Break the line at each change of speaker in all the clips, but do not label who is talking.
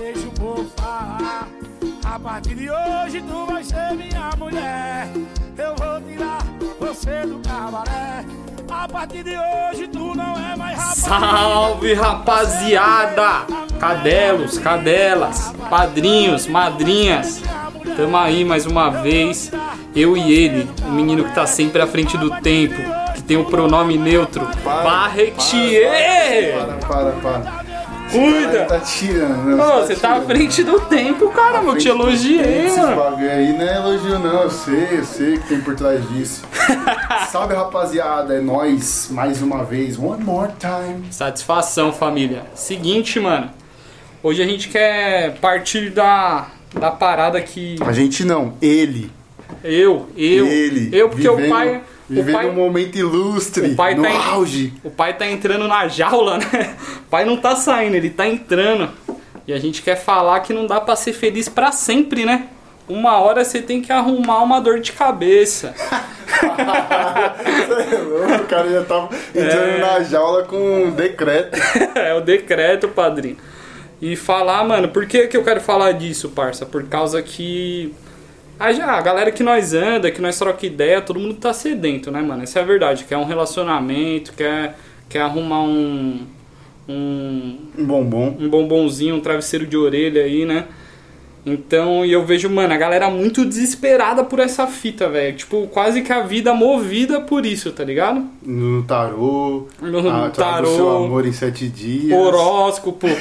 deixa o povo falar. A partir de hoje tu vai ser minha mulher. Eu vou tirar você do cabaré. A partir de hoje tu não é mais rapaz.
Salve rapaziada! Cadelos, cadelas, padrinhos, madrinhas. Tamo aí mais uma vez. Eu e ele, o menino que tá sempre à frente do tempo, que tem o pronome neutro, Barretier!
Para, para, para.
Cuida!
Tá tirando, né?
Ô, você tá à frente do tempo, cara, eu te elogiei, mano.
bagulho aí não é elogio não, eu sei, eu sei que tem por trás disso. Salve rapaziada, é nóis, mais uma vez, one more time.
Satisfação, família. Seguinte, mano. Hoje a gente quer partir da, da parada que
A gente não, ele.
eu, eu,
ele.
eu, porque
vivendo,
o pai,
Vivendo
pai,
um momento ilustre,
o pai
no
tá em-
auge.
o pai tá entrando na jaula, né? O pai não tá saindo, ele tá entrando. E a gente quer falar que não dá pra ser feliz pra sempre, né? Uma hora você tem que arrumar uma dor de cabeça.
É o cara já tava entrando
É.
na jaula com um decreto.
é o decreto, padrinho. E falar, mano, por que, que eu quero falar disso, parça? Por causa que. A, já- a galera que nós anda, que nós troca ideia, todo mundo tá sedento, né, mano? Essa é a verdade. Quer um relacionamento, quer, quer arrumar um. Um,
Um bombom.
um bombonzinho, um travesseiro de orelha aí, né? Então, e eu vejo, mano, a galera muito desesperada por essa fita, velho. Tipo, quase que a vida movida por isso, tá ligado?
No tarô.
No tarô.
seu amor em sete dias.
horóscopo.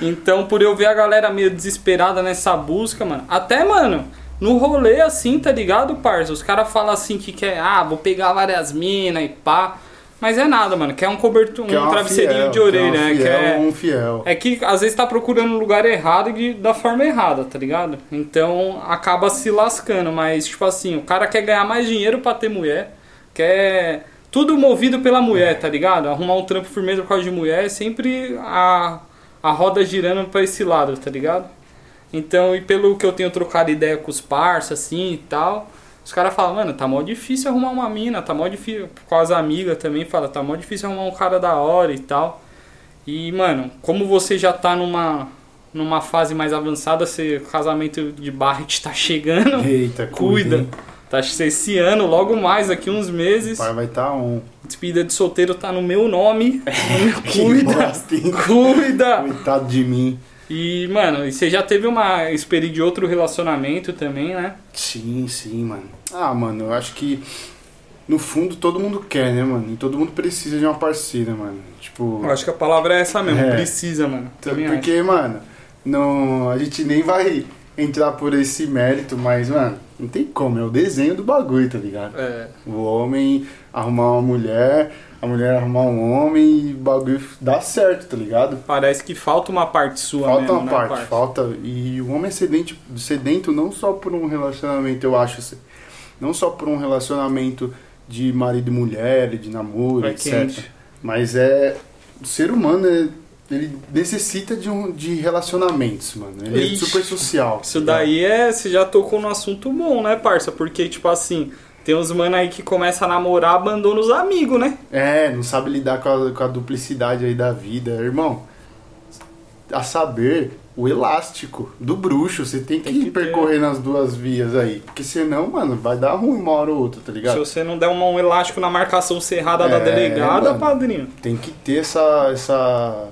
então, por eu ver a galera meio desesperada nessa busca, mano. Até, mano, no rolê assim, tá ligado, parça? Os caras falam assim que quer, ah, vou pegar várias minas e pá. Mas é nada, mano. Quer um cobertor, um travesseirinho
fiel,
de orelha,
que é
né?
fiel,
Quer,
um fiel.
é que às vezes tá procurando no lugar errado e da forma errada, tá ligado? Então acaba se lascando, mas tipo assim, o cara quer ganhar mais dinheiro pra ter mulher, quer tudo movido pela mulher, tá ligado? Arrumar um trampo firmeza por causa de mulher é sempre a, a roda girando pra esse lado, tá ligado? Então, e pelo que eu tenho trocado ideia com os parceiros assim e tal, os caras falam, mano, tá mó difícil arrumar uma mina, tá mó difícil, com as amigas também, fala, tá mó difícil arrumar um cara da hora e tal. E, mano, como você já tá numa, numa fase mais avançada, se o casamento de Barret tá chegando,
Eita,
cuida.
hein?
Tá esse ano, logo mais, daqui uns
O
meses.
pai vai estar on.
Despedida de solteiro tá no meu nome. Cuida, cuida.
Coitado de mim.
E, mano, você já teve uma experiência de outro relacionamento também, né?
Sim, sim, mano. Ah, mano, eu acho que no fundo todo mundo quer, né, mano? E todo mundo precisa de uma parceira, mano. Tipo.
Eu acho que a palavra é essa mesmo,
É.
precisa, mano. Também
Porque, mano, não, a gente nem vai entrar por esse mérito, mas, mano, não tem como. É o desenho do bagulho, tá ligado?
É,
O homem arrumar uma mulher, a mulher arrumar um homem e o bagulho dá certo, tá ligado?
parece que falta uma parte sua
Falta
mesmo,
uma
né,
parte,
parça?
falta. E o homem é sedento, sedento não só por um relacionamento, eu acho, assim, não só por um relacionamento de marido e mulher, de namoro,
Vai
etc.
quente.
Mas é. O ser humano, é- ele necessita de, um, de relacionamentos, mano. Ele
Ixi,
é super social.
Isso
tá
daí é. Você já tocou no assunto bom, né, parça? Porque, tipo assim, tem uns mano aí que começa a namorar, abandona os amigos, né?
É, não sabe lidar com a, com a duplicidade aí da vida. Irmão, a saber, o elástico do bruxo, você tem que,
Tem que ter.
percorrer nas duas vias aí. Porque senão, mano, vai dar ruim uma hora ou outra, tá
Se
ligado?
você não der um elástico na marcação cerrada da
É,
delegada,
mano.
padrinho.
Tem que ter essa. essa...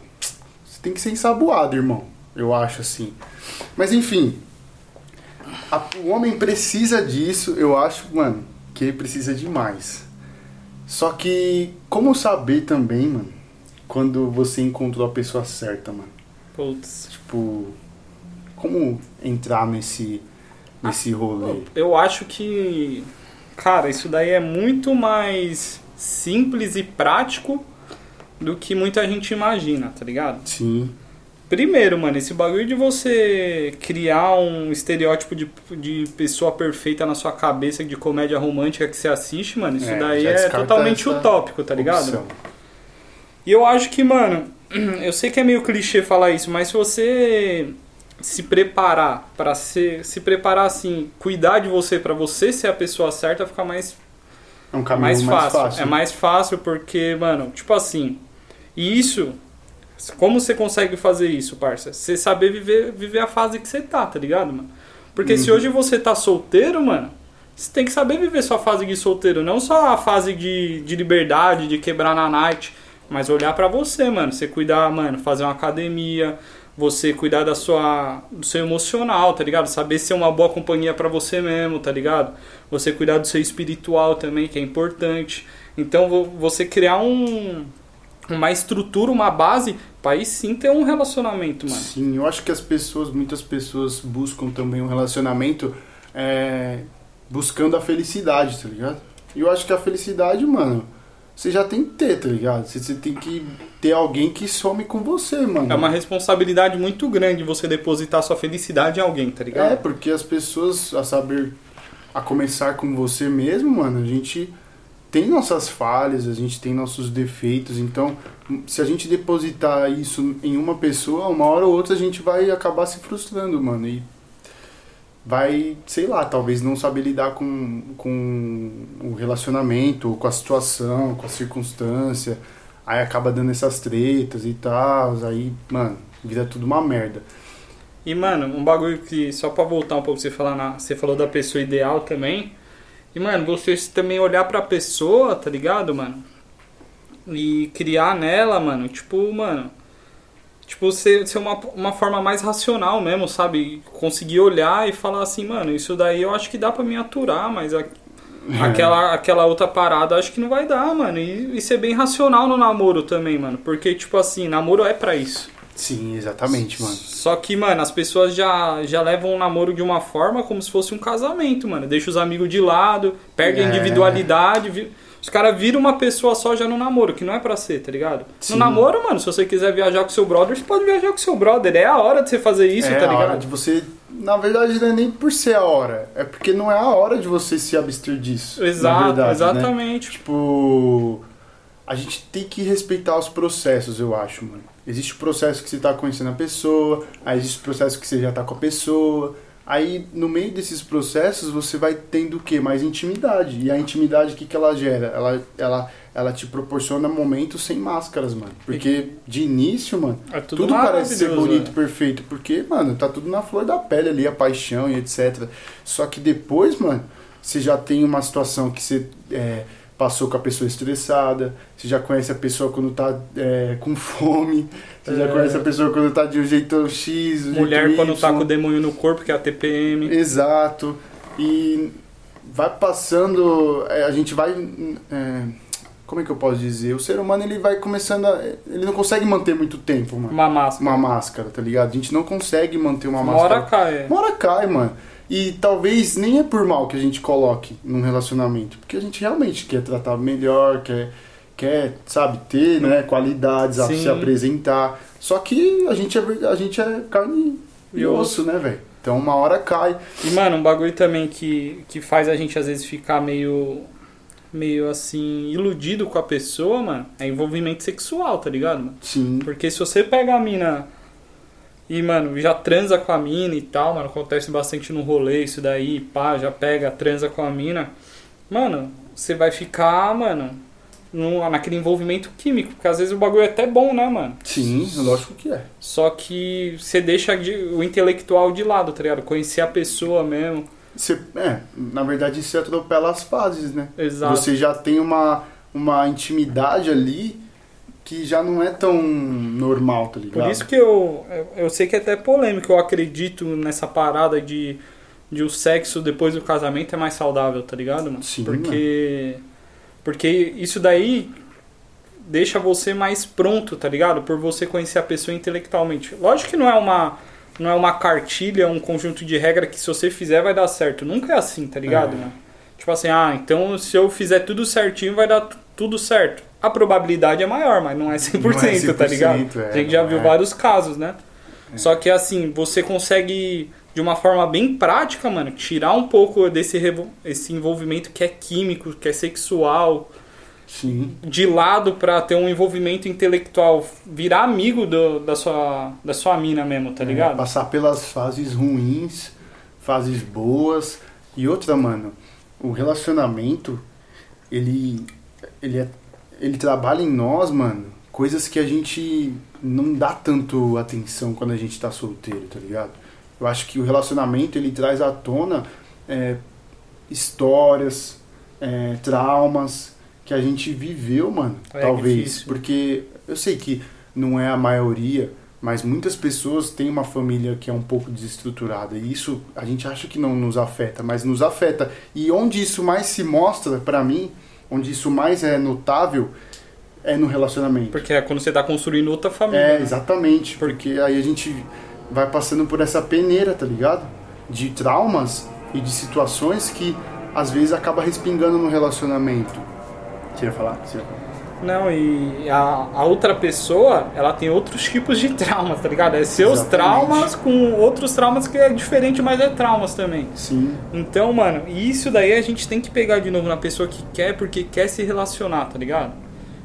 Tem que ser ensaboado, irmão. Eu acho assim. Mas enfim. a- o homem precisa disso, eu acho, mano, que ele precisa demais. Só que como saber também, mano, quando você encontrou a pessoa certa, mano?
Putz.
Tipo, como entrar nesse nesse rolê?
Eu acho que. Cara, isso daí é muito mais simples e prático do que muita gente imagina, tá ligado?
Sim.
Primeiro, mano, esse bagulho de você criar um estereótipo de, de pessoa perfeita na sua cabeça de comédia romântica que você assiste, mano, isso
É,
daí é totalmente utópico, tá ligado?
opção.
E eu acho que, mano, eu sei que é meio clichê falar isso, mas se você se preparar pra ser, se preparar assim, cuidar de você pra você ser a pessoa certa, fica mais
É um caminho
mais
mais,
fácil.
fácil.
É mais fácil porque, mano, tipo assim, e isso Como você consegue fazer isso, parça? Você saber viver, viver a fase que você tá, tá ligado, mano? Porque se
Uhum.
hoje você tá solteiro, mano, você tem que saber viver sua fase de solteiro, não só a fase de, de liberdade, de quebrar na night, mas olhar pra você, mano. Você cuidar, mano, fazer uma academia, você cuidar da sua, do seu emocional, tá ligado? Saber ser uma boa companhia pra você mesmo, tá ligado? Você cuidar do seu espiritual também, que é importante. Então, vo- você criar um, uma estrutura, uma base, pra aí sim ter um relacionamento, mano.
Sim, eu acho que as pessoas, muitas pessoas buscam também um relacionamento é, buscando a felicidade, tá ligado? E eu acho que a felicidade, mano, você já tem que ter, tá ligado? Você, você tem que ter alguém que some com você, mano.
É uma responsabilidade muito grande você depositar sua felicidade em alguém, tá ligado?
É, porque as pessoas, a saber, a começar com você mesmo, mano, a gente tem nossas falhas, a gente tem nossos defeitos, então se a gente depositar isso em uma pessoa, uma hora ou outra a gente vai acabar se frustrando, mano, e vai, sei lá, talvez não saber lidar com, com o relacionamento, com a situação, com a circunstância, aí acaba dando essas tretas e tal, aí, mano, vira tudo uma merda.
E, mano, um bagulho que, só pra voltar um pouco, você, falar na, você falou da pessoa ideal também. E, mano, você também olhar pra pessoa, tá ligado, mano? E criar nela, mano, tipo, mano. Tipo, ser, ser uma, uma forma mais racional mesmo, sabe? Conseguir olhar e falar assim, mano, isso daí eu acho que dá pra me aturar, mas a- aquela, aquela outra parada eu acho que não vai dar, mano. E, e ser bem racional no namoro também, mano. Porque, tipo assim, namoro é pra isso.
Sim, exatamente, mano.
Só que, mano, as pessoas já, já levam o namoro de uma forma como se fosse um casamento, mano. Deixa os amigos de lado, perde a
É.
individualidade. Os caras viram uma pessoa só já no namoro, que não é pra ser, tá ligado?
Sim.
No namoro, mano, se você quiser viajar com seu brother, você pode viajar com seu brother. É a hora de você fazer isso,
é
tá
a hora
ligado?
de você. Na verdade, não é nem por ser a hora. É porque não é a hora de você se abster disso.
Exato,
verdade, né?
exatamente.
Tipo. A gente tem que respeitar os processos, eu acho, mano. Existe o processo que você tá conhecendo a pessoa, aí existe o processo que você já tá com a pessoa. Aí, no meio desses processos, você vai tendo o quê? Mais intimidade. E a intimidade, o que, que ela gera? Ela, ela, ela te proporciona momentos sem máscaras, mano. Porque, de início, mano,
É tudo,
tudo, parece ser bonito,
velho.
perfeito, porque, mano, tá tudo na flor da pele ali, a paixão e etc. Só que depois, mano, você já tem uma situação que você é, passou com a pessoa estressada, você já conhece a pessoa quando tá é, com fome, você já
É.
conhece a pessoa quando tá de um jeito X, do
Mulher
jeito
quando tá com o demônio no corpo, que é a TPM.
Exato. E vai passando, é, a gente vai. é, como é que eu posso dizer? O ser humano ele vai começando a. Ele não consegue manter muito tempo, mano
Uma máscara.
uma máscara, tá ligado? A gente não consegue manter uma
Uma
máscara.
hora cai.
Uma hora cai, mano. E talvez nem é por mal que a gente coloque num relacionamento, porque a gente realmente quer tratar melhor, quer, quer sabe, ter né, qualidades, a
Sim.
se apresentar. Só que a gente é, a gente é carne e
E
osso, né, velho? Então uma hora cai.
E, mano, um bagulho também que, que faz a gente às vezes ficar meio. meio assim, iludido com a pessoa, mano, é envolvimento sexual, tá ligado, mano?
Sim.
Porque se você pega a mina e, mano, já transa com a mina e tal, mano, acontece bastante no rolê isso daí, pá, já pega, transa com a mina, mano, você vai ficar, mano, no, naquele envolvimento químico, porque às vezes o bagulho é até bom, né, mano?
Sim, lógico que é.
Só que você deixa de- o intelectual de lado, tá ligado? Conhecer a pessoa mesmo.
Você, é, na verdade você atropela as fases, né?
Exato.
Você já tem uma, uma intimidade ali que já não é tão normal, tá ligado?
Por isso que eu, eu, sei que é até polêmico, eu acredito nessa parada de, de o sexo depois do casamento é mais saudável, tá ligado, mano?
Sim,
Porque, porque isso daí deixa você mais pronto, tá ligado? Por você conhecer a pessoa intelectualmente. Lógico que não é uma não é uma cartilha, um conjunto de regra que se você fizer vai dar certo. Nunca é assim, tá ligado,
É.
mano? Tipo assim, ah, então se eu fizer tudo certinho vai dar tudo certo. A probabilidade é maior, mas não é 100%, tá ligado?
100%, é,
a gente já viu
é.
vários casos, né? Só que assim, você consegue de uma forma bem prática, mano, tirar um pouco desse esse envolvimento que é químico, que é sexual,
Sim.
de lado pra ter um envolvimento intelectual, virar amigo do- da, sua, da sua mina mesmo, tá
É,
ligado?
passar pelas fases ruins, fases boas. E outra, mano, o relacionamento, ele, ele, é, ele trabalha em nós, mano, coisas que a gente não dá tanto atenção quando a gente tá solteiro, tá ligado? Eu acho que o relacionamento ele traz à tona é, histórias, é, traumas que a gente viveu, mano.
É
talvez.
difícil.
Porque eu sei que não é a maioria, mas muitas pessoas têm uma família que é um pouco desestruturada. E isso a gente acha que não nos afeta, mas nos afeta. E onde isso mais se mostra, pra mim, onde isso mais é notável, é no relacionamento.
Porque é quando você tá construindo outra família.
É,
né?
exatamente. Porque aí a gente vai passando por essa peneira, tá ligado? De traumas e de situações que às vezes acaba respingando no relacionamento. Você ia falar? Você ia falar?
Não, e a, a outra pessoa, ela tem outros tipos de traumas, tá ligado? É seus
Exatamente.
traumas com outros traumas que é diferente, mas é traumas também.
Sim,
Então, mano, e isso daí a gente tem que pegar de novo na pessoa que quer porque quer se relacionar, tá ligado?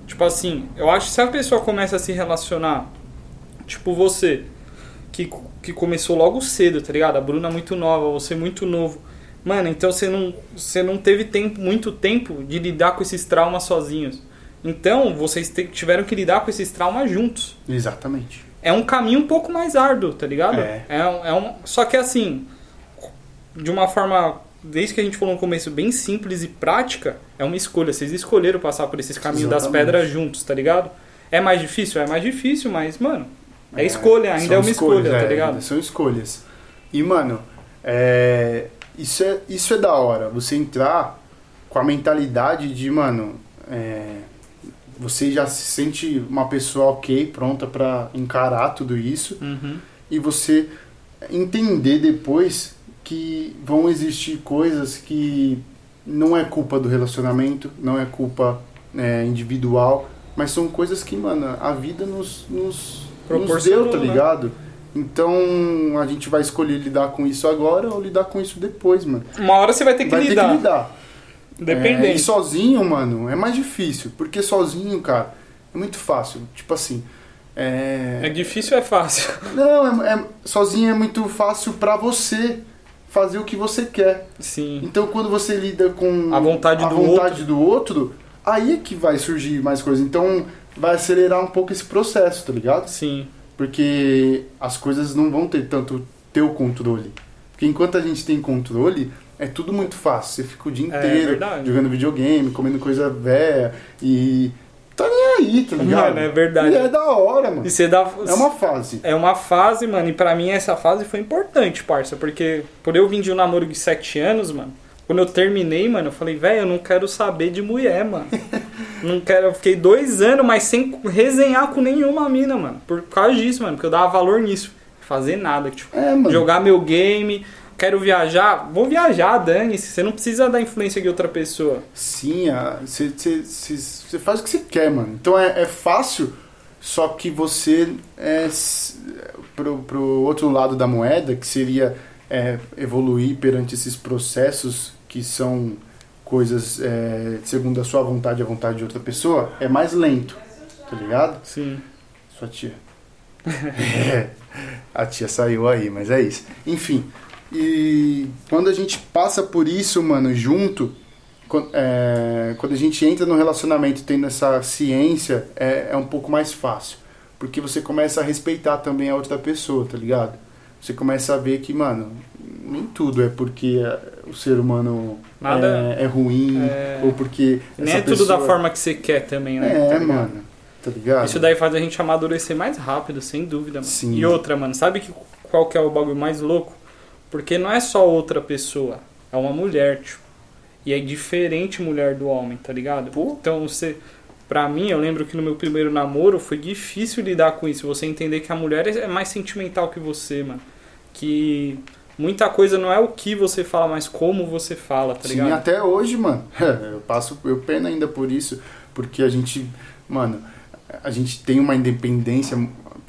Tipo assim, eu acho que se a pessoa começa a se relacionar, tipo você, que, que começou logo cedo, tá ligado? A Bruna é muito nova, você é muito novo. Mano, então você não, você não teve tempo, muito tempo de lidar com esses traumas sozinhos. Então, vocês tiveram que lidar com esses traumas juntos
exatamente.
é um caminho um pouco mais árduo, tá ligado?
É.
um- é um, só que assim, de uma forma, desde que a gente falou no começo, bem simples e prática, é uma escolha. Vocês escolheram passar por esses caminhos das pedras juntos, tá ligado? É mais difícil? É mais difícil, mas, mano, é, escolha, ainda é uma escolha,
escolhas,
tá
é,
ligado?
São escolhas. E, mano, é, isso, é, isso é da hora. Você entrar com a mentalidade de, mano, é, você já se sente uma pessoa ok, pronta pra encarar tudo isso.
Uhum.
e você entender depois que vão existir coisas que não é culpa do relacionamento, não é culpa é, individual, mas são coisas que, mano, a vida nos, nos, nos deu, tá
né?
ligado? Então a gente vai escolher lidar com isso agora ou lidar com isso depois, mano.
Uma hora você vai ter que
vai
lidar.
ter que lidar. É,
Dependente.
e sozinho, mano, é mais difícil. Porque sozinho, cara, é muito fácil. Tipo assim. É...
É difícil ou é fácil?
Não, é, é- sozinho é muito fácil pra você fazer o que você quer.
Sim.
Então quando você lida com
A vontade
a
do
vontade do outro, aí é que vai surgir mais coisas. Então vai acelerar um pouco esse processo, tá ligado?
Sim.
Porque as coisas não vão ter tanto teu controle. Porque enquanto a gente tem controle, é tudo muito fácil. Você fica o dia
É
inteiro
verdade.
jogando videogame, comendo coisa velha e tá nem aí, tá ligado?
Mano, é verdade.
E é da hora, mano.
E você dá.
É uma fase.
É uma fase, mano, e pra mim essa fase foi importante, parça, porque por eu vir de um namoro de 7 anos, mano, quando eu terminei, mano, eu falei, velho, eu não quero saber de mulher, mano. não quero, eu fiquei dois anos, mas sem resenhar com nenhuma mina, mano, por causa disso, mano, porque eu dava valor nisso. Fazer nada, tipo,
É,
jogar meu game, quero viajar, vou viajar, dane-se, você não precisa da influência de outra pessoa.
Sim, você faz o que você quer, mano. Então é, é fácil, só que você é pro, pro outro lado da moeda, que seria é, evoluir perante esses processos que são coisas é, segundo a sua vontade e a vontade de outra pessoa, é mais lento, tá ligado?
Sim.
Sua tia. É, a tia saiu aí, mas é isso. Enfim, e quando a gente passa por isso, mano, junto, é, quando a gente entra no relacionamento tendo essa ciência, é, é um pouco mais fácil. Porque você começa a respeitar também a outra pessoa, tá ligado? Você começa a ver que, mano, nem tudo é porque é, o ser humano
Nada-
é, é ruim,
É.
ou porque.
Nem é tudo da forma que você quer também, né?
É,
Tá
mano, tá ligado?
Isso daí faz a gente amadurecer mais rápido, sem dúvida, mano.
Sim.
E outra, mano, sabe que, qual que é o bagulho mais louco? Porque não é só outra pessoa, é uma mulher, tipo. E é diferente mulher do homem, tá ligado? Então você. Pra mim, eu lembro que no meu primeiro namoro foi difícil lidar com isso. Você entender que a mulher é mais sentimental que você, mano. Que muita coisa não é o que você fala, mas como você fala, tá
Sim,
ligado?
até hoje, mano. Eu passo, eu peno ainda por isso, porque a gente, mano, a gente tem uma independência,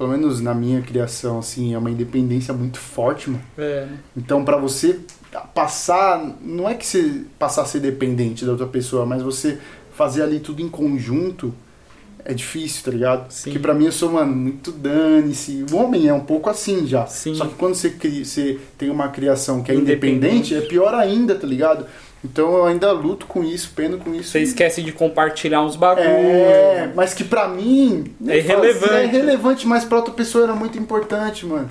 pelo menos na minha criação, assim, é uma independência muito forte, mano.
É,
Então, pra você passar, não é que você passar a ser dependente da outra pessoa, mas você fazer ali tudo em conjunto é difícil, tá ligado?
Sim.
Porque pra mim eu sou, mano, muito dane-se. O homem é um pouco assim já.
Sim.
Só que quando você, cria, você tem uma criação que é
Independente.
independente, é pior ainda, tá ligado? Então eu ainda luto com isso, peno com isso.
Você esquece de compartilhar uns bagulho.
É, mas que pra mim.
É irrelevante.
É irrelevante, mas pra outra pessoa era muito importante, mano.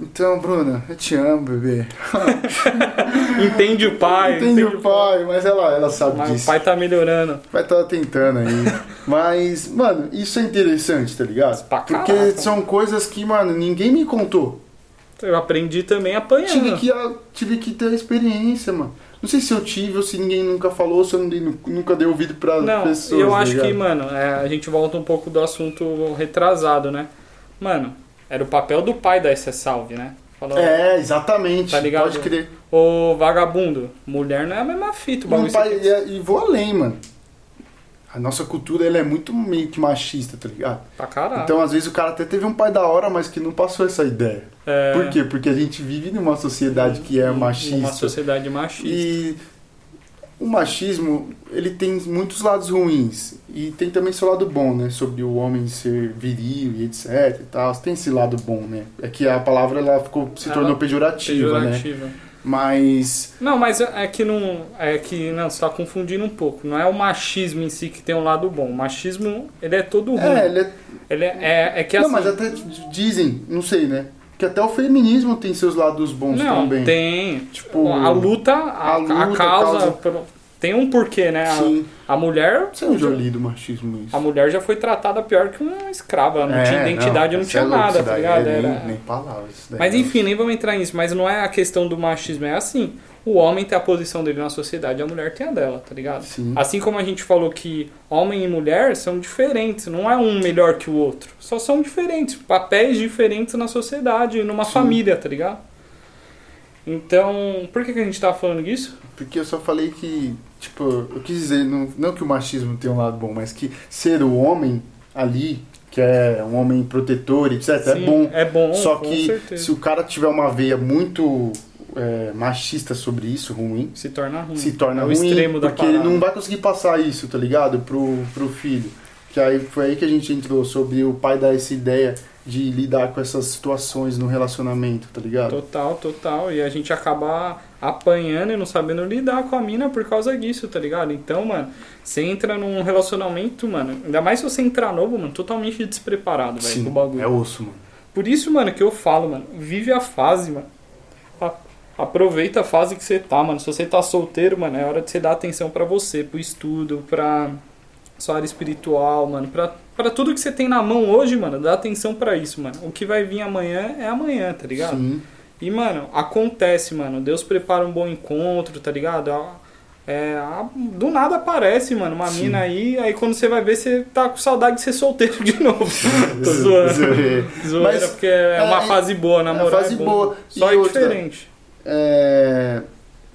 Então, Bruna, eu te amo, bebê.
Entende o pai.
Entende o pai, mas ela, ela sabe
Mas o
disso.
pai tá melhorando.
Vai estar tentando aí. Mas, mano, isso é interessante, tá ligado? Porque
caraca.
são coisas que, mano, ninguém me contou.
Eu aprendi também apanhando.
Tive que, ah, tive que ter a experiência, mano. Não sei se eu tive ou se ninguém nunca falou, se eu nunca dei ouvido pra
Não,
pessoas.
eu
tá
acho que,
ligado?
mano, é, a gente volta um pouco do assunto retrasado, né? Mano, era o papel do pai dar esse salve, né? Falou,
É, exatamente.
Tá ligado?
Pode crer.
ô vagabundo, mulher não é a mesma fita, o bagulho
pai- e, e vou além, mano. A nossa cultura ela é muito meio que machista, tá ligado?
pra caralho.
Então, às vezes, o cara até teve um pai da hora, mas que não passou essa ideia.
é,
Por quê? Porque a gente vive numa sociedade que é machista.
Uma sociedade machista.
E o machismo, ele tem muitos lados ruins. E tem também seu lado bom, né? Sobre o homem ser viril e etc e tal. Tem esse lado bom, né? É que a palavra ela ficou, se
Ela-
tornou pejorativa, né? Mas...
Não, mas é que não. É que. Não, você tá confundindo um pouco. Não é o machismo em si que tem um lado bom. O machismo, ele é todo ruim.
É, ele é...
Ele é, é, é que
não,
assim.
mas até dizem, não sei, né? Que até o feminismo tem seus lados bons
Não,
também.
tem.
Tipo,
a luta, a,
a
a
luta,
causa.
causa-
pelo- tem um porquê, né? A-
Sim.
A, mulher.
Você não já li do machismo isso?
A mulher já foi tratada pior que uma escrava. Ela não
É,
tinha identidade, não,
isso
tinha
é
nada, tá ligado?
é Nem, nem palavras.
Mas
é-
enfim, nem vamos entrar nisso. Mas não é a questão do machismo, é assim. O homem tem a posição dele na sociedade, a mulher tem a dela, tá ligado?
Sim.
Assim como a gente falou que homem e mulher são diferentes, não é um melhor que o outro. Só são diferentes, papéis diferentes na sociedade, numa
Sim.
família, tá ligado? Então, por que, que a gente tá falando disso?
Porque eu só falei que, tipo, eu quis dizer, não, não que o machismo tem um lado bom, mas que ser o homem ali, que é um homem protetor, etc, é
Sim,
bom.
É bom,
Só que
certeza.
se o cara tiver uma veia muito é, machista sobre isso, ruim,
Se torna ruim.
se torna
é o
ruim,
extremo da
porque ele não vai conseguir passar isso, tá ligado? Pro, pro filho. Que aí foi aí que a gente entrou sobre o pai dar essa ideia de lidar com essas situações no relacionamento, tá ligado?
Total, total. E a gente acaba apanhando e não sabendo lidar com a mina por causa disso, tá ligado? Então, mano, você entra num relacionamento, mano, ainda mais se você entrar novo, mano, totalmente despreparado, velho, com o bagulho.
é osso, mano.
Por isso, mano, que eu falo, mano, vive a fase, mano. Aproveita a fase que você tá, mano. Se você tá solteiro, mano, é hora de você dar atenção pra você, pro estudo, pra sua área espiritual, mano. Pra, pra tudo que você tem na mão hoje, mano, dá atenção pra isso, mano. O que vai vir amanhã é amanhã, tá ligado?
Sim.
E, mano, acontece, mano. Deus prepara um bom encontro, tá ligado? É, do nada aparece, mano, uma
Sim.
mina aí, aí quando você vai ver, você tá com saudade de ser solteiro de novo. Tô zoando.
Zoeira. Mas,
porque é uma
é,
fase boa, namorar.
fase
é bom.
boa.
Só
E
é
outra,
diferente.
É,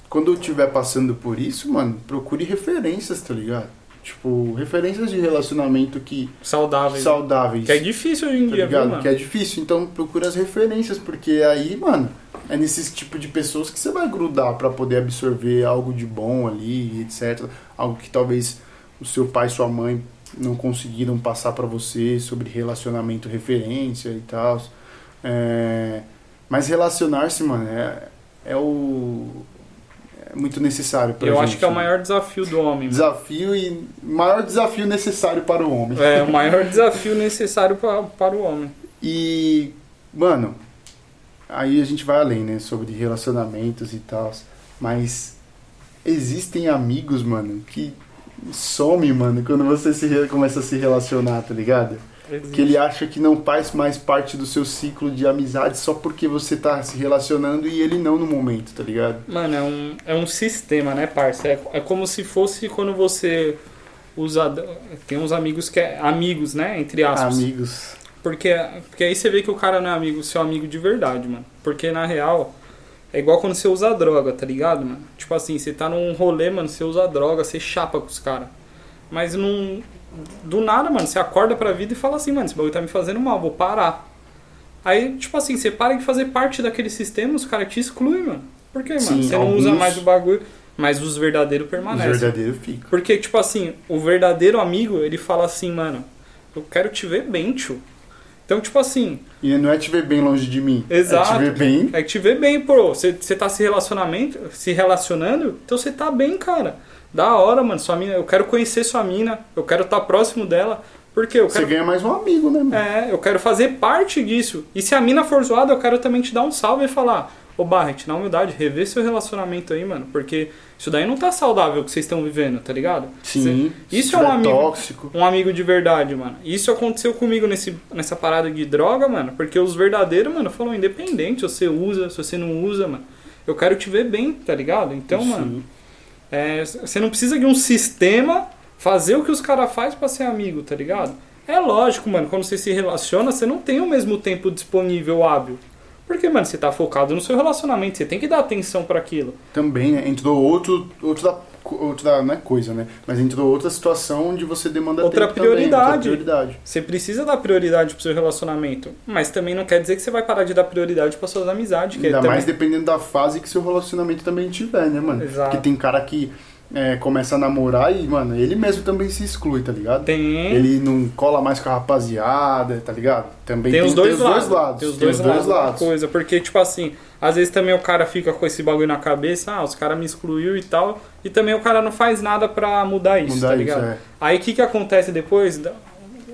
quando eu estiver passando por isso, mano, procure referências, tá ligado? Tipo, referências de relacionamento que
Saudável.
saudáveis.
Que é difícil hoje em
tá
dia, viu,
ligado?
mano?
Que é difícil, então procura as referências, porque aí, mano, é nesse tipo de pessoas que você vai grudar pra poder absorver algo de bom ali, etc. Algo que talvez o seu pai e sua mãe não conseguiram passar pra você sobre relacionamento referência e tal. É, mas relacionar-se, mano, é, é o muito necessário pra
Eu
gente.
acho que é o maior desafio do homem.
desafio e maior desafio necessário para o homem.
É o maior desafio necessário pra, para o homem.
E, mano, aí a gente vai além, né? Sobre relacionamentos e tal. Mas existem amigos, mano, que some, mano, quando você se começa a se relacionar, tá ligado? Que ele acha que não faz mais parte do seu ciclo de amizade só porque você tá se relacionando e ele não no momento, tá ligado?
Mano, é um, é um sistema, né, parça? É, é como se fosse quando você usa. Tem uns amigos que é. Amigos, né? Entre aspas.
Amigos.
Porque, porque aí você vê que o cara não é amigo, seu amigo de verdade, mano. Porque na real, é igual quando você usa droga, tá ligado, mano? Tipo assim, você tá num rolê, mano, você usa droga, você chapa com os caras. Mas não. Do nada, mano, você acorda pra vida e fala assim, mano, esse bagulho tá me fazendo mal, vou parar. Aí, tipo assim, você para de fazer parte daquele sistema, os caras te excluem, mano. Por quê, mano?
Sim,
você não usa
alguns-
mais o bagulho, mas os verdadeiros
Os
permanecem.
verdadeiros ficam.
Porque, tipo assim, o verdadeiro amigo, ele fala assim, mano, eu quero te ver bem, tio. Então, tipo assim,
E não é te ver bem longe de mim.
Exato.
É te ver bem.
É te vê bem, pô. Você você tá se relacionamento, se relacionando, então você tá bem, cara. Da hora, mano. Sua mina, eu quero conhecer sua mina, eu quero estar próximo dela. Porque eu
Você
quero.
ganha mais um amigo, né, mano?
É, eu quero fazer parte disso. E se a mina for zoada, eu quero também te dar um salve e falar: Ô Barret, na humildade, rever seu relacionamento aí, mano. Porque isso daí não tá saudável o que vocês estão vivendo, tá ligado?
Sim.
Isso é um amigo.
tóxico.
Um amigo de verdade, mano. Isso aconteceu comigo nesse, nessa parada de droga, mano. Porque os verdadeiros, mano, falam independente. Se você usa, se você não usa, mano. Eu quero te ver bem, tá ligado? Então,
Sim.
mano, é, você não precisa de um sistema fazer o que os caras fazem pra ser amigo, tá ligado? É lógico, mano, quando você se relaciona, você não tem o mesmo tempo disponível hábil. Porque, mano, você tá focado no seu relacionamento, você tem que dar atenção pra aquilo.
Também, né? Entrou outro, outra, outra, não é coisa, né? Mas entrou outra situação onde você demanda
Outra
tempo também,
prioridade.
outra prioridade.
Você precisa dar prioridade pro seu relacionamento, mas também não quer dizer que você vai parar de dar prioridade para suas amizades. Que
Ainda
também...
mais dependendo da fase que seu relacionamento também tiver, né, mano?
Exato.
Porque tem cara que é, começa a namorar e, mano, ele mesmo também se exclui, tá ligado?
Tem,
Ele não cola mais com a rapaziada, tá ligado? Também
tem, os dois,
tem
lados.
lados.
Tem os
tem
dois, lados, da coisa. Porque, tipo assim, às vezes também o cara fica com esse bagulho na cabeça, ah, os caras me excluiu e tal, e também o cara não faz nada pra mudar isso,
Mudar
tá
isso,
ligado?
é.
Aí o que que acontece depois? Dá,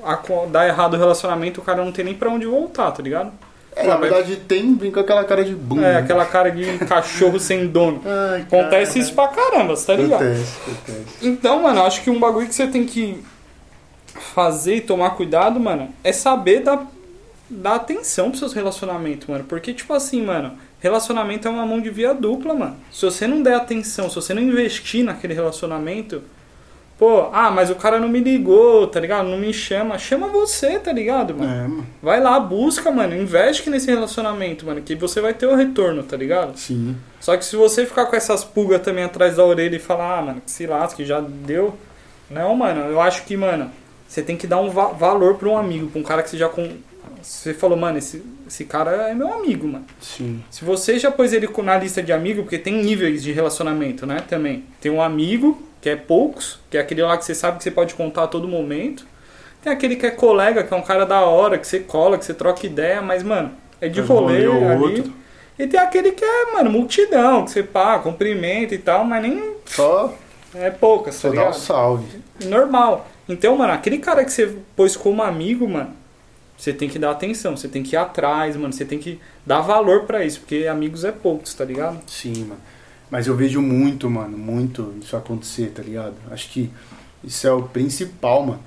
a- dá errado o relacionamento, o cara não tem nem pra onde voltar, tá ligado?
É, na verdade tem, vem com aquela cara de bunda.
É, aquela cara de cachorro sem dono.
Ai,
Acontece
cara.
isso pra caramba, você tá ligado?
Acontece, acontece.
Então, mano, acho que um bagulho que você tem que fazer e tomar cuidado, mano, é saber dar, dar atenção pros seus relacionamentos, mano. Porque, tipo assim, mano, relacionamento é uma mão de via dupla, mano. Se você não der atenção, se você não investir naquele relacionamento, pô, ah, mas o cara não me ligou, tá ligado? Não me chama. Chama você, tá ligado, mano?
É, mano.
Vai lá, busca, mano, investe nesse relacionamento, mano, que você vai ter o retorno, tá ligado?
Sim.
Só que se você ficar com essas pulgas também atrás da orelha e falar, ah, mano, que se lasque, já deu. Não, mano, eu acho que, mano, você tem que dar um va- valor pra um amigo, pra um cara que você já. Com... Você falou, mano, esse, esse cara é meu amigo, mano.
Sim.
Se você já pôs ele na lista de amigo, porque tem níveis de relacionamento, né? Também. Tem um amigo, que é poucos, que é aquele lá que você sabe que você pode contar a todo momento. Tem aquele que é colega, que é um cara da hora, que você cola, que você troca ideia, mas, mano, é de rolê ali.
outro.
E tem aquele que é, mano, multidão, que você pá, cumprimenta e tal, mas nem
Só,
é poucas, tá
só dá um salve.
Normal. Então, mano, aquele cara que você pôs como amigo, mano, você tem que dar atenção, você tem que ir atrás, mano, você tem que dar valor pra isso, porque amigos é poucos, tá ligado?
Sim, mano. Mas eu vejo muito, mano, muito isso acontecer, tá ligado? Acho que isso é o principal, mano.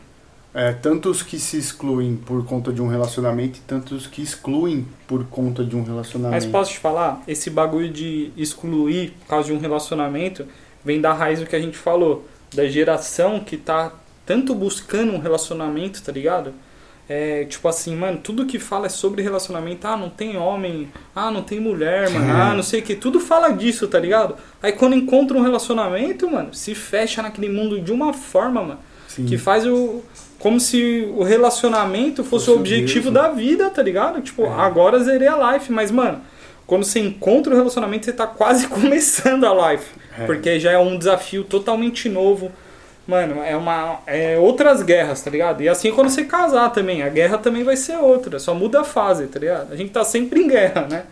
É, tantos que se excluem por conta de um relacionamento e tantos que excluem por conta de um
Mas
relacionamento.
posso te falar, esse bagulho de excluir por causa de um relacionamento vem da raiz do que a gente falou, da geração que tá tanto buscando um relacionamento, tá ligado? É, tipo assim, mano, tudo que fala é sobre relacionamento. Ah, não tem homem. Ah, não tem mulher, mano. Ah, não sei o que. Tudo fala disso, tá ligado? Aí quando encontra um relacionamento, mano, se fecha naquele mundo de uma forma, mano,
Sim.
que faz o. Como se o relacionamento fosse o
o
objetivo
Deus,
da vida, tá ligado? Tipo,
É.
agora zerei a life, mas, mano, quando você encontra o relacionamento, você tá quase começando a life.
É.
Porque já é um desafio totalmente novo. Mano, é uma. É outras guerras, tá ligado? E assim quando você casar também, a guerra também vai ser outra. Só muda a fase, tá ligado? A gente tá sempre em guerra, né?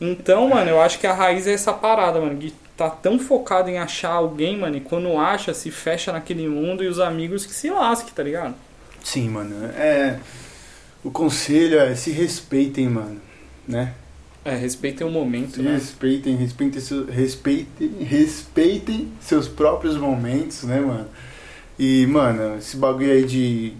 Então, mano, eu acho que a raiz é essa parada, mano. De tá tão focado em achar alguém, mano, e quando acha, se fecha naquele mundo e os amigos que se lasquem, tá ligado?
Sim, mano. É. O conselho é se respeitem, mano. Né?
É, respeitem o momento, né?
respeitem, respeitem, seu- respeitem, respeitem seus próprios momentos, né, mano? E, mano, esse bagulho aí de,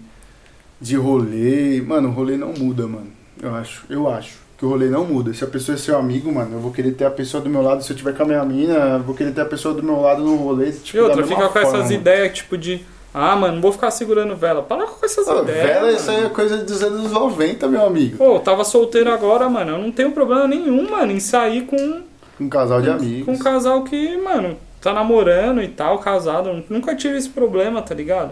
de rolê, mano, o rolê não muda, mano. Eu acho, eu acho que o rolê não muda. Se a pessoa é seu amigo, mano, eu vou querer ter a pessoa do meu lado. Se eu tiver com a minha mina, eu vou querer ter a pessoa do meu lado no rolê. Tipo,
E outra, fica com
forma,
essas ideias, tipo, de. Ah, mano, não vou ficar segurando vela. Para com essas ideias.
vela,
mano.
isso aí é coisa dos anos 90, meu amigo.
Pô, eu tava solteiro agora, mano. Eu não tenho problema nenhum, mano, em sair com,
Um casal de amigos.
com um casal que, mano, tá namorando e tal, casado. Nunca tive esse problema, tá ligado?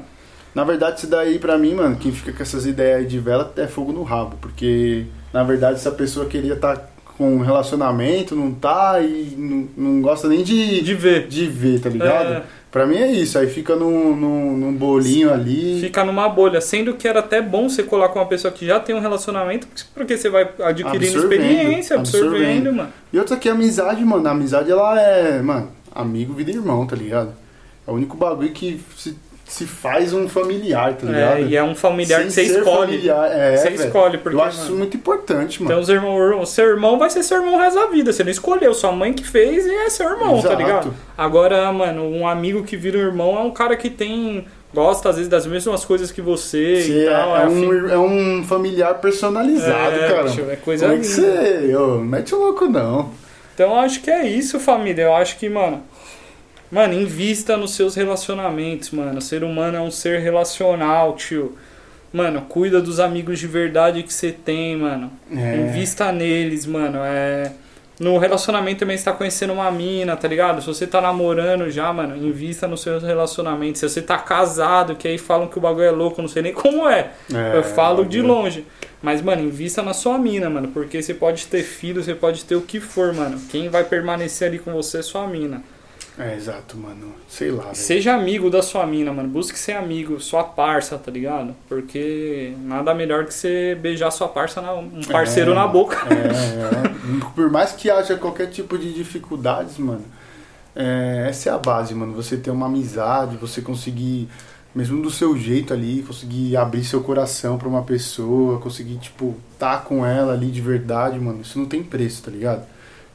Na verdade, isso daí pra mim, mano, quem fica com essas ideias aí de vela é fogo no rabo. Porque, na verdade, essa pessoa queria estar com um relacionamento, não tá, e não, não gosta nem de,
De ver.
de ver, tá ligado?
É.
Pra mim é isso, aí fica num, num, num bolinho ali.
Fica numa bolha, sendo que era até bom você colar com uma pessoa que já tem um relacionamento, porque você vai adquirindo
Absorvendo,
experiência, absorvendo,
absorvendo.
mano.
E outra que a amizade, mano, a amizade ela é, mano, amigo, vida e irmão, tá ligado? É o único bagulho que se, se faz um familiar, tá ligado?
É, e é um familiar
Sem
que você escolhe.
familiar, é,
Você
velho.
escolhe, porque,
Eu acho
mano,
isso muito importante, mano.
Então, os irmãos, o seu irmão vai ser seu irmão o resto da vida. Você não escolheu, sua mãe que fez e é seu irmão, tá
Exato.
ligado? Agora, mano, um amigo que vira um irmão é um cara que tem. Gosta às vezes das mesmas coisas que você
Você
e
é,
tal.
é
afim-
um, é um familiar personalizado,
É,
cara.
bicho, é coisa
Como é que você. Não mete o louco, não.
Então eu acho que é isso, família. Eu acho que, mano. Mano, invista nos seus relacionamentos, mano. O ser humano é um ser relacional, tio. Mano, cuida dos amigos de verdade que você tem, mano.
É.
Invista neles, mano. É. No relacionamento também você tá conhecendo uma mina, tá ligado? Se você tá namorando já, mano, invista nos seus relacionamentos. Se você tá casado, que aí falam que o bagulho é louco, não sei nem como é.
É,
eu falo de longe. Mas, mano, invista na sua mina, mano. Porque você pode ter filho, você pode ter o que for, mano. Quem vai permanecer ali com você é sua mina.
É, exato, mano. Sei lá, velho.
Seja amigo da sua mina, mano. Busque ser amigo, sua parça, tá ligado? Porque nada melhor que você beijar sua parça, na, um parceiro
É,
na boca.
É, é. Por mais que haja qualquer tipo de dificuldades, mano, é, essa é a base, mano. Você ter uma amizade, você conseguir, mesmo do seu jeito ali, conseguir abrir seu coração pra uma pessoa, conseguir, tipo, tá com ela ali de verdade, mano. Isso não tem preço, tá ligado?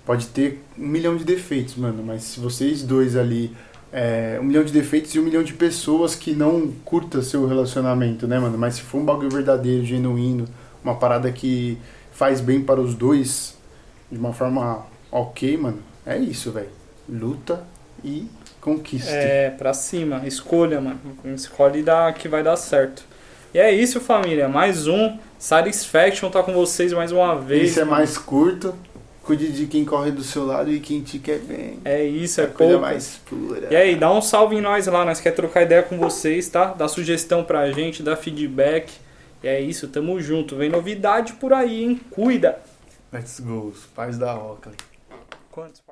Pode ter um milhão de defeitos, mano, mas se vocês dois ali. É, um milhão de defeitos e um milhão de pessoas que não curta seu relacionamento, né, mano? Mas se for um bagulho verdadeiro, genuíno, uma parada que faz bem para os dois, de uma forma ok, mano, é isso, velho. Luta e conquista.
É, pra cima. Escolha, mano. Escolhe da, que vai dar certo. E é isso, família. Mais um. Satisfaction tá com vocês mais uma vez.
Isso é mais curto. Cuide de quem corre do seu lado e quem te quer bem.
É isso, é
coisa
pouco.
mais pura.
E aí, dá um salve em nós lá, nós quer trocar ideia com vocês, tá? Dá sugestão pra gente, dá feedback. E é isso, tamo junto. Vem novidade por aí, hein? Cuida!
Let's go, os pais da Oakley.
Quantos?